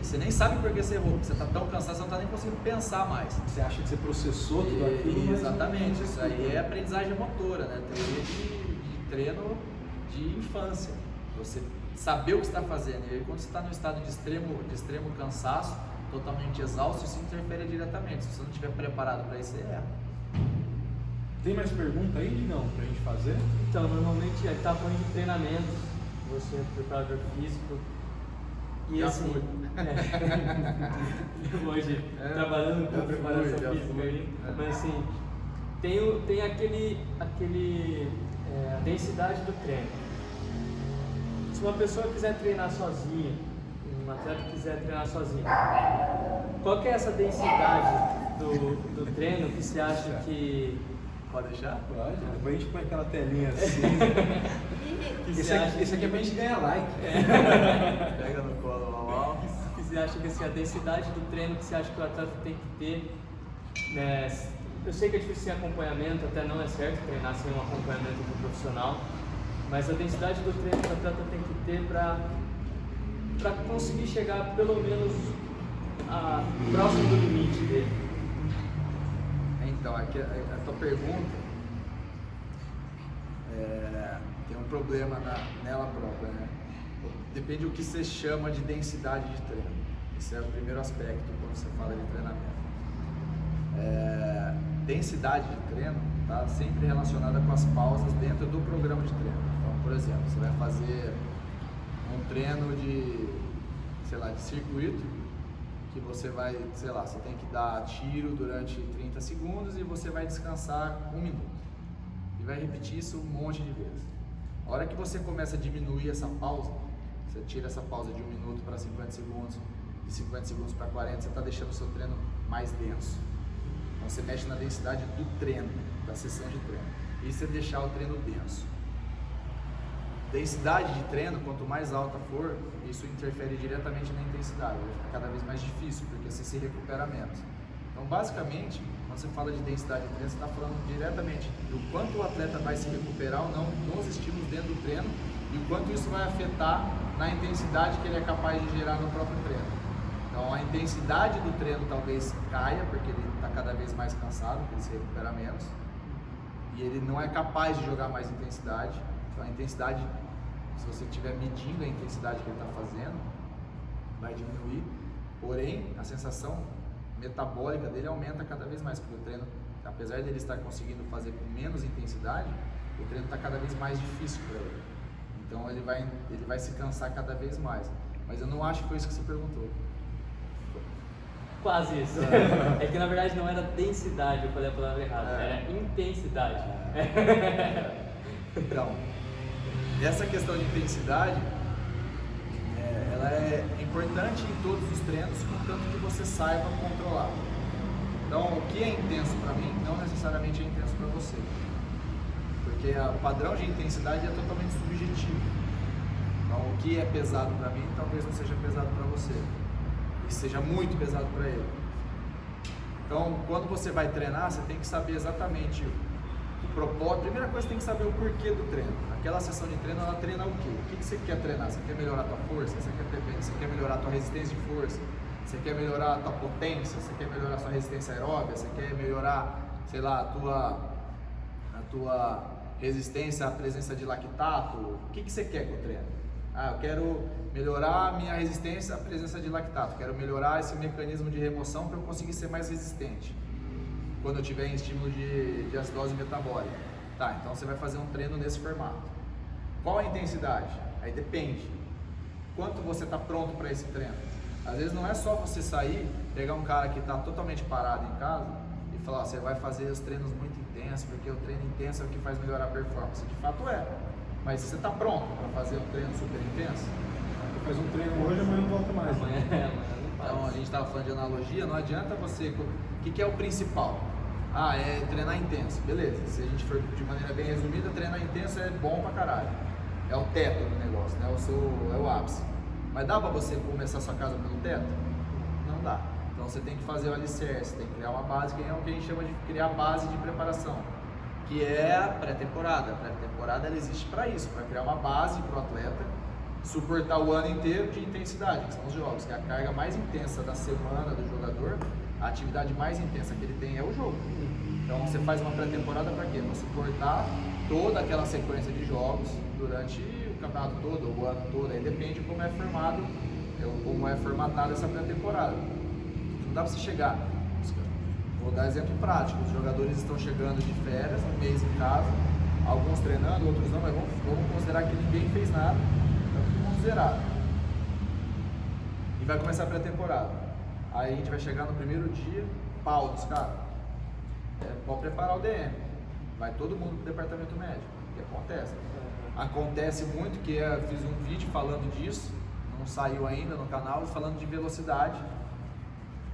E você nem sabe por que você errou, porque você está tão cansado, você não está nem conseguindo pensar mais. Você acha que você processou tudo E- aquilo? Exatamente, isso aí é aprendizagem motora, né? Teoria de, de treino de infância. Você saber o que está fazendo. E aí quando você está no estado de extremo, de extremo cansaço, totalmente exausto, isso interfere diretamente. Se você não estiver preparado para isso, você erra. Tem mais pergunta aí, Digão, pra gente fazer? Então, normalmente, a gente tá falando de treinamento, você é preparador físico. E Já assim, fui. é, [laughs] hoje É, trabalhando com fui, preparação já física fui. aí, É. mas assim, tem, o- tem aquele, aquele é, a densidade do treino. Se uma pessoa quiser treinar sozinha, um atleta quiser treinar sozinho, qual que é essa densidade do, do treino que você acha que Pode deixar? Pode. Depois a gente põe aquela telinha [laughs] assim. esse, acha aqui, esse aqui é pra gente ganhar like. [laughs] Pega no colo, uau, uau. que você acha que assim, a densidade do treino que você acha que o atleta tem que ter, né? Eu sei que é difícil sem acompanhamento, até não é certo treinar sem um acompanhamento de um profissional, mas a densidade do treino que o atleta tem que ter para para conseguir chegar pelo menos a, próximo do limite dele. Então, aqui, a, a tua pergunta é, tem um problema na, nela própria, né? Depende do que você chama de densidade de treino. Esse é o primeiro aspecto quando você fala de treinamento. É, densidade de treino está sempre relacionada com as pausas dentro do programa de treino. Então, por exemplo, você vai fazer um treino de, sei lá, de circuito, que você vai, sei lá, você tem que dar tiro durante 30 segundos e você vai descansar um minuto. E vai repetir isso um monte de vezes. A hora que você começa a diminuir essa pausa, você tira essa pausa de um minuto para 50 segundos, de 50 segundos para 40, você está deixando o seu treino mais denso. Então você mexe na densidade do treino, da sessão de treino. E você deixar o treino denso. Densidade de treino, quanto mais alta for, isso interfere diretamente na intensidade. Vai ficar cada vez mais difícil, porque você se recupera menos. Então, basicamente, quando você fala de densidade de treino, você está falando diretamente do quanto o atleta vai se recuperar ou não nos estímulos dentro do treino e o quanto isso vai afetar na intensidade que ele é capaz de gerar no próprio treino. Então, a intensidade do treino talvez caia, porque ele está cada vez mais cansado, porque ele se recupera menos e ele não é capaz de jogar mais intensidade. Então a intensidade, se você estiver medindo a intensidade que ele está fazendo, vai diminuir. Porém, a sensação metabólica dele aumenta cada vez mais, porque o treino, apesar dele estar conseguindo fazer com menos intensidade, o treino está cada vez mais difícil para ele. Então ele vai, ele vai se cansar cada vez mais. Mas eu não acho que foi isso que você perguntou. Quase isso. É que na verdade não era densidade, eu falei a palavra errada, É. era intensidade. [laughs] Então, essa questão de intensidade, é, ela é importante em todos os treinos, contanto que você saiba controlar. Então, o que é intenso para mim, não necessariamente é intenso para você. Porque o padrão de intensidade é totalmente subjetivo. Então, o que é pesado para mim, talvez não seja pesado para você. E seja muito pesado para ele. Então, quando você vai treinar, você tem que saber exatamente propósito. Primeira coisa, tem que saber o porquê do treino. Aquela sessão de treino, ela treina o quê? O que que você quer treinar? Você quer melhorar a tua força? Você quer, ter, você quer melhorar a tua resistência de força? Você quer melhorar a tua potência? Você quer melhorar a sua resistência aeróbica? Você quer melhorar, sei lá, a tua, a tua resistência à presença de lactato? O que, que você quer com o treino? Ah, eu quero melhorar a minha resistência à presença de lactato. Quero melhorar esse mecanismo de remoção para eu conseguir ser mais resistente quando eu tiver em estímulo de, de acidose metabólica. Tá, então você vai fazer um treino nesse formato. Qual a intensidade? Aí depende. Quanto você está pronto para esse treino? Às vezes não é só você sair, pegar um cara que está totalmente parado em casa e falar, você vai fazer os treinos muito intensos, porque o treino intenso é o que faz melhorar a performance. De fato é. Mas você está pronto para fazer um treino super intenso? Faz um treino hoje, amanhã não volta mais. Amanhã, [laughs] amanhã não Então a faz. gente estava falando de analogia, não adianta você. O que, que é o principal? Ah, é treinar intenso. Beleza, se a gente for de maneira bem resumida, treinar intenso é bom pra caralho. É o teto do negócio, né? O seu, é o ápice. Mas dá pra você começar sua casa pelo teto? Não dá. Então você tem que fazer o alicerce, tem que criar uma base, que é o que a gente chama de criar base de preparação, que é a pré-temporada. A pré-temporada ela existe para isso, para criar uma base para o atleta suportar o ano inteiro de intensidade, que são os jogos, que é a carga mais intensa da semana do jogador, a atividade mais intensa que ele tem é o jogo. Então você faz uma pré-temporada para quê? Para suportar toda aquela sequência de jogos durante o campeonato todo, o ano todo, aí depende como é formado, é como é formatada essa pré-temporada. Não dá para você chegar. Vou dar exemplo prático, os jogadores estão chegando de férias, um mês em casa, alguns treinando, outros não, mas vamos, vamos considerar que ninguém fez nada zerado. E vai começar a pré-temporada. Aí a gente vai chegar no primeiro dia, pau dos caras. É, pode preparar o DM. Vai todo mundo pro departamento médico. Que acontece? Acontece muito que eu fiz um vídeo falando disso, não saiu ainda no canal, falando de velocidade,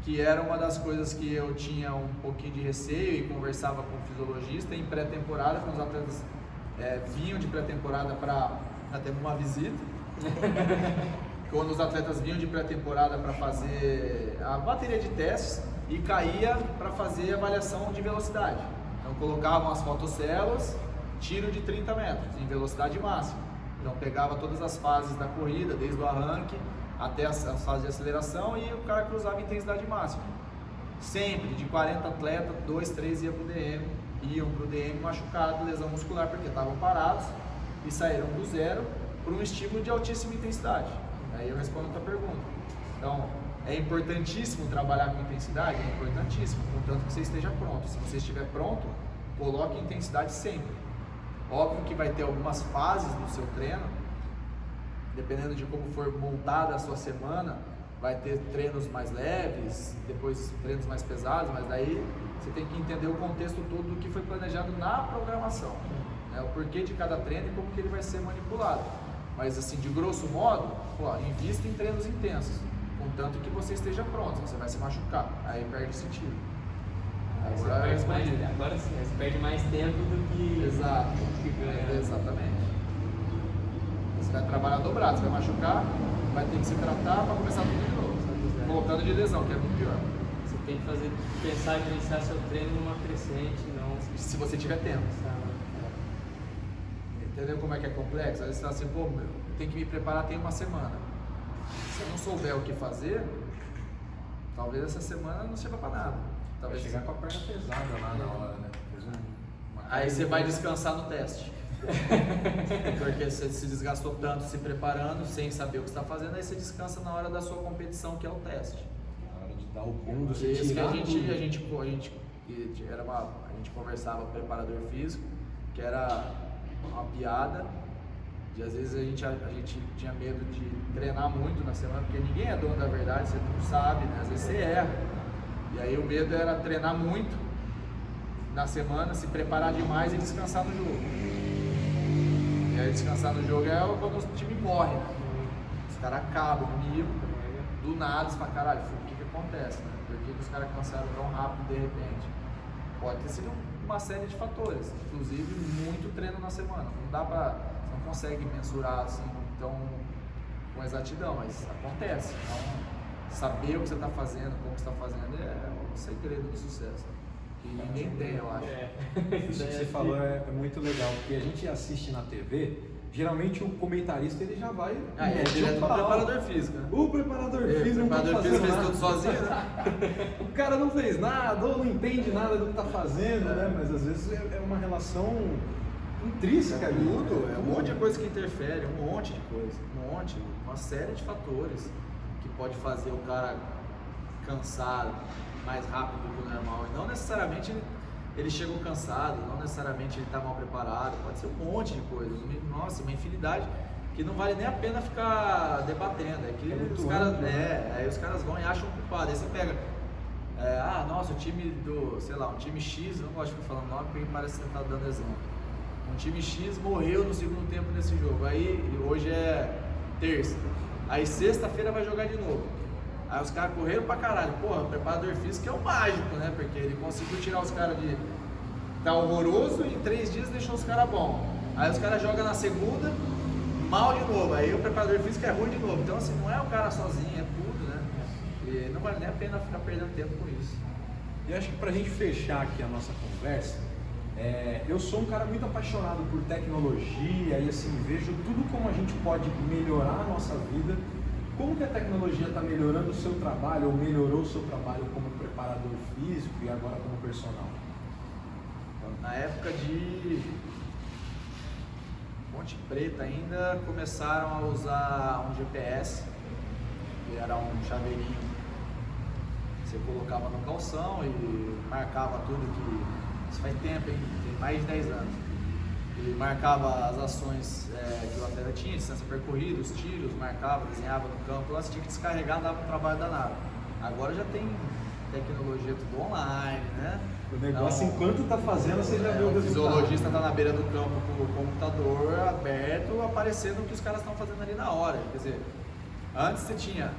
que era uma das coisas que eu tinha um pouquinho de receio e conversava com o fisiologista em pré-temporada, quando os atletas é, vinham de pré-temporada para ter uma visita [laughs] quando os atletas vinham de pré-temporada para fazer a bateria de testes e caía para fazer avaliação de velocidade. Então colocavam as fotocélulas, tiro de 30 metros em velocidade máxima. Então pegava todas as fases da corrida, desde o arranque até as, as fases de aceleração e o cara cruzava intensidade máxima. Sempre, de 40 atletas, 2, 3 iam para o DM, iam para o DM machucado, lesão muscular, porque estavam parados e saíram do zero por um estímulo de altíssima intensidade. Aí eu respondo a tua pergunta. Então, é importantíssimo trabalhar com intensidade? É importantíssimo, contanto que você esteja pronto. Se você estiver pronto, coloque intensidade sempre. Óbvio que vai ter algumas fases no seu treino, dependendo de como for montada a sua semana, vai ter treinos mais leves, depois treinos mais pesados, mas daí você tem que entender o contexto todo do que foi planejado na programação, né? o porquê de cada treino e como que ele vai ser manipulado. Mas assim, de grosso modo, pô, invista em treinos intensos, contanto que você esteja pronto, você vai se machucar, aí perde sentido. Agora, perde mais, agora sim, você perde mais tempo do que, Exato. que ganha. Exatamente. Você vai trabalhar dobrado, você vai machucar, vai ter que se tratar para começar tudo de novo. Voltando de lesão, que é muito pior. Você tem que fazer, pensar em iniciar seu treino numa crescente, não. Se você tiver tempo. Sabe? Entendeu como é que é complexo? Às vezes você fala assim, pô, meu, tem que me preparar tem uma semana. Se eu não souber o que fazer, talvez essa semana não sirva para nada. Talvez Vai chegar com a perna pesada lá na hora, né? Aí você vai descansar no teste. [laughs] Porque você se desgastou tanto se preparando, sem saber o que está fazendo, aí você descansa na hora da sua competição, que é o teste. Na hora de dar o boom do Isso que a gente, a gente, a gente, era uma, a gente conversava com o preparador físico, que era uma piada. E às vezes a gente, a, a, gente tinha medo de treinar muito na semana, porque ninguém é dono da verdade, você não sabe, né? Às vezes você erra. E aí o medo era treinar muito na semana, se preparar demais e descansar no jogo. E aí descansar no jogo é quando o time morre, né? Os caras acabam, miram, do nada, você fala, caralho, o que, que acontece, né? Por que, que os caras cansaram tão rápido de repente? Pode ter sido uma série de fatores, inclusive treino na semana. Não dá pra. Você não consegue mensurar assim tão com exatidão, mas acontece. Então, saber o que você está fazendo, como você está fazendo, é o segredo do sucesso. Que ninguém tem, eu acho. É. [laughs] Isso que você falou é, é muito legal, porque a gente assiste na TV, geralmente o comentarista ele já vai. Ah, é direto no preparador físico. Né? O preparador É, físico o não tá preparador físico fez nada. tudo sozinho, né? [laughs] O cara não fez nada, ou não entende nada do que tá fazendo, É. né? Mas às vezes é é uma relação intrínseca. Tudo, é um monte de coisa que interfere, um monte de coisa, um monte, uma série de fatores que pode fazer o cara cansar mais rápido do que o normal. E não necessariamente ele, ele chegou cansado, não necessariamente ele está mal preparado, pode ser um monte de coisas. Nossa, uma infinidade que não vale nem a pena ficar debatendo. É que É os caras, amplo, né? é, aí os caras vão e acham culpado. Aí você pega, é, ah, nossa, o time do, sei lá, um time X, não gosto de ficar falando nome porque parece que você está dando exemplo. Um time X morreu no segundo tempo desse jogo. Aí hoje é terça. Aí sexta-feira vai jogar de novo. Aí os caras correram pra caralho. Porra, o preparador físico é o mágico, né? Porque ele conseguiu tirar os caras de tá horroroso e em três dias deixou os caras bom. Aí os caras jogam na segunda, mal de novo. Aí o preparador físico é ruim de novo. Então assim, não é o cara sozinho, é tudo, né? E não vale nem a pena ficar perdendo tempo com isso. E acho que para a gente fechar aqui a nossa conversa, é, eu sou um cara muito apaixonado por tecnologia e assim vejo tudo como a gente pode melhorar a nossa vida. Como que a tecnologia está melhorando o seu trabalho ou melhorou o seu trabalho como preparador físico e agora como personal? Na época de Ponte Preta ainda começaram a usar um GPS, que era um chaveirinho. Você colocava no calção e marcava tudo que. Faz tempo, hein? Tem mais de 10 anos. Ele marcava as ações é, que o atleta tinha, distância percorrida, os tiros, marcava, desenhava no campo, lá você tinha que descarregar, dava um trabalho danado. Agora já tem tecnologia tudo online, né? O negócio, então, enquanto está fazendo, você já é, vê o, o fisiologista está na beira do campo com o computador aberto, aparecendo o que os caras estão fazendo ali na hora. Quer dizer, antes você tinha,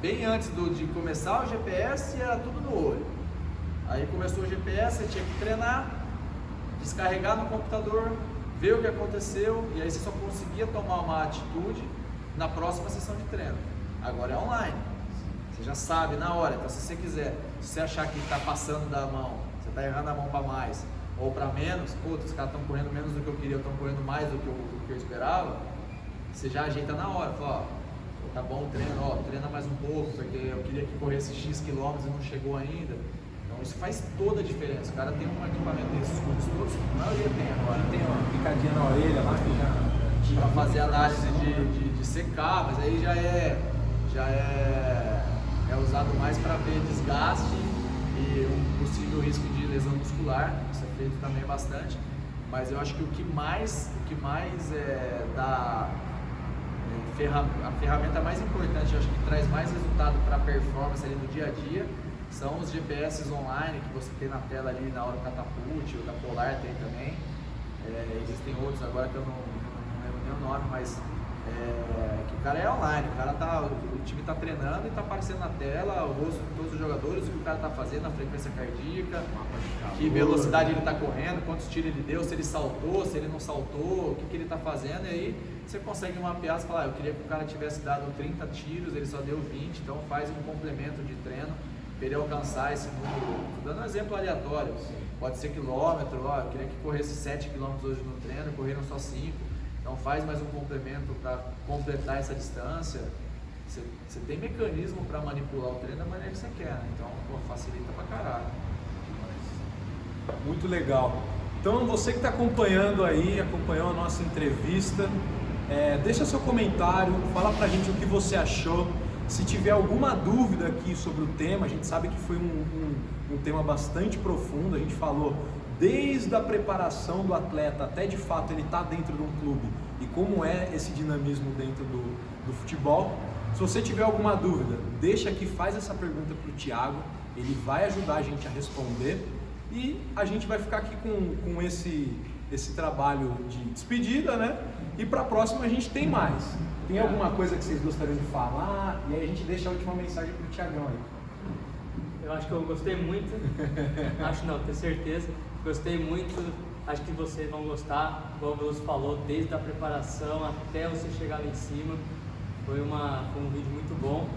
bem antes do, de começar o GPS, era tudo no olho. Aí começou o GPS, você tinha que treinar, descarregar no computador, ver o que aconteceu, e aí você só conseguia tomar uma atitude na próxima sessão de treino. Agora é online. Você já sabe na hora. Então, se você quiser, se você achar que está passando da mão você está errando a mão para mais ou para menos, putz, os caras estão correndo menos do que eu queria, estão correndo mais do que, eu, do que eu esperava, você já ajeita na hora, fala, ó, tá bom o treino, ó, treina mais um pouco, porque eu queria que corresse X quilômetros e não chegou ainda. Isso faz toda a diferença. O cara tem um equipamento desses todos, a maioria tem agora. Tem uma picadinha na orelha lá que já. Para fazer análise de, de, de secar, mas aí já é, já é, é usado mais para ver desgaste e um possível risco de lesão muscular, isso é feito também bastante, mas eu acho que o que mais, o que mais é, dá é, a ferramenta mais importante, eu acho que traz mais resultado para a performance ali no dia a dia, são os GPS online que você tem na tela ali na hora do catapult, o da Polar tem também. É, existem outros agora que eu não, não lembro nem o nome, mas é, que o cara é online, o cara tá, o time está treinando e está aparecendo na tela o rosto de todos os jogadores, o que o cara está fazendo, a frequência cardíaca, que velocidade ele está correndo, quantos tiros ele deu, se ele saltou, se ele não saltou, o que, que ele está fazendo, e aí você consegue mapear e falar, ah, eu queria que o cara tivesse dado 30 tiros, ele só deu 20, então faz um complemento de treino ele alcançar esse número. Dando um exemplo aleatório, pode ser quilômetro, ó, eu queria que corresse 7 quilômetros hoje no treino, correram só 5 então faz mais um complemento para completar essa distância. Você, tem mecanismo para manipular o treino da maneira que você quer, né? então pô, facilita para caralho. Muito legal. Então você que está acompanhando aí, acompanhou a nossa entrevista, é, deixa seu comentário, fala pra gente o que você achou. Se tiver alguma dúvida aqui sobre o tema, a gente sabe que foi um, um, um tema bastante profundo, a gente falou desde a preparação do atleta até de fato ele estar tá dentro de um clube e como é esse dinamismo dentro do, do futebol. Se você tiver alguma dúvida, deixa aqui, faz essa pergunta para o Thiago, ele vai ajudar a gente a responder e a gente vai ficar aqui com, com esse, esse trabalho de despedida, né? E para a próxima a gente tem mais. Tem alguma coisa que vocês gostariam de falar? E aí a gente deixa a última mensagem para o Thiagão aí. Eu acho que eu gostei muito. [laughs] acho não, tenho certeza. Gostei muito, acho que vocês vão gostar, como o Veloso falou, desde a preparação até você chegar lá em cima. Foi, uma, foi um vídeo muito bom.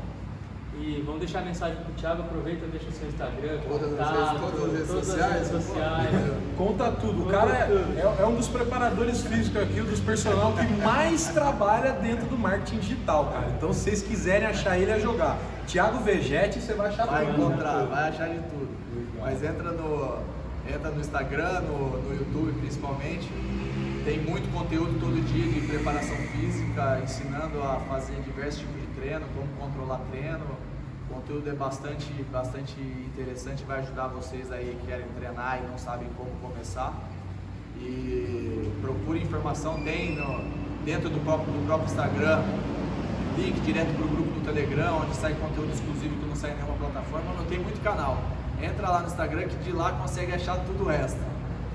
E vamos deixar a mensagem para o Thiago, aproveita e deixa o seu Instagram, todas, contato, as, todas as redes todas sociais. As redes sociais. Conta tudo. O cara é, é, é, um dos preparadores físicos aqui, um dos personal que mais trabalha dentro do marketing digital, cara. Então, se vocês quiserem achar ele a jogar, Thiago Vegete, você vai achar vai tudo. Vai encontrar, vai achar de tudo. Mas entra no entra no Instagram, no, no YouTube principalmente. Tem muito conteúdo todo dia de preparação física, ensinando a fazer diversos tipos de treino, como controlar treino. O conteúdo é bastante, bastante interessante, vai ajudar vocês aí que querem treinar e não sabem como começar. E procure informação, tem no, dentro do próprio, do próprio Instagram link direto para o grupo do Telegram, onde sai conteúdo exclusivo que não sai em nenhuma plataforma, não tem muito canal entra lá no Instagram que de lá consegue achar tudo o resto.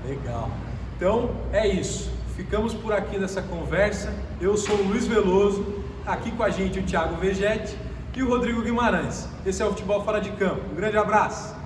Legal. Então é isso. Ficamos por aqui nessa conversa. Eu sou o Luiz Veloso, aqui com a gente o Thiago Vegete e o Rodrigo Guimarães. Esse é o Futebol Fora de Campo. Um grande abraço.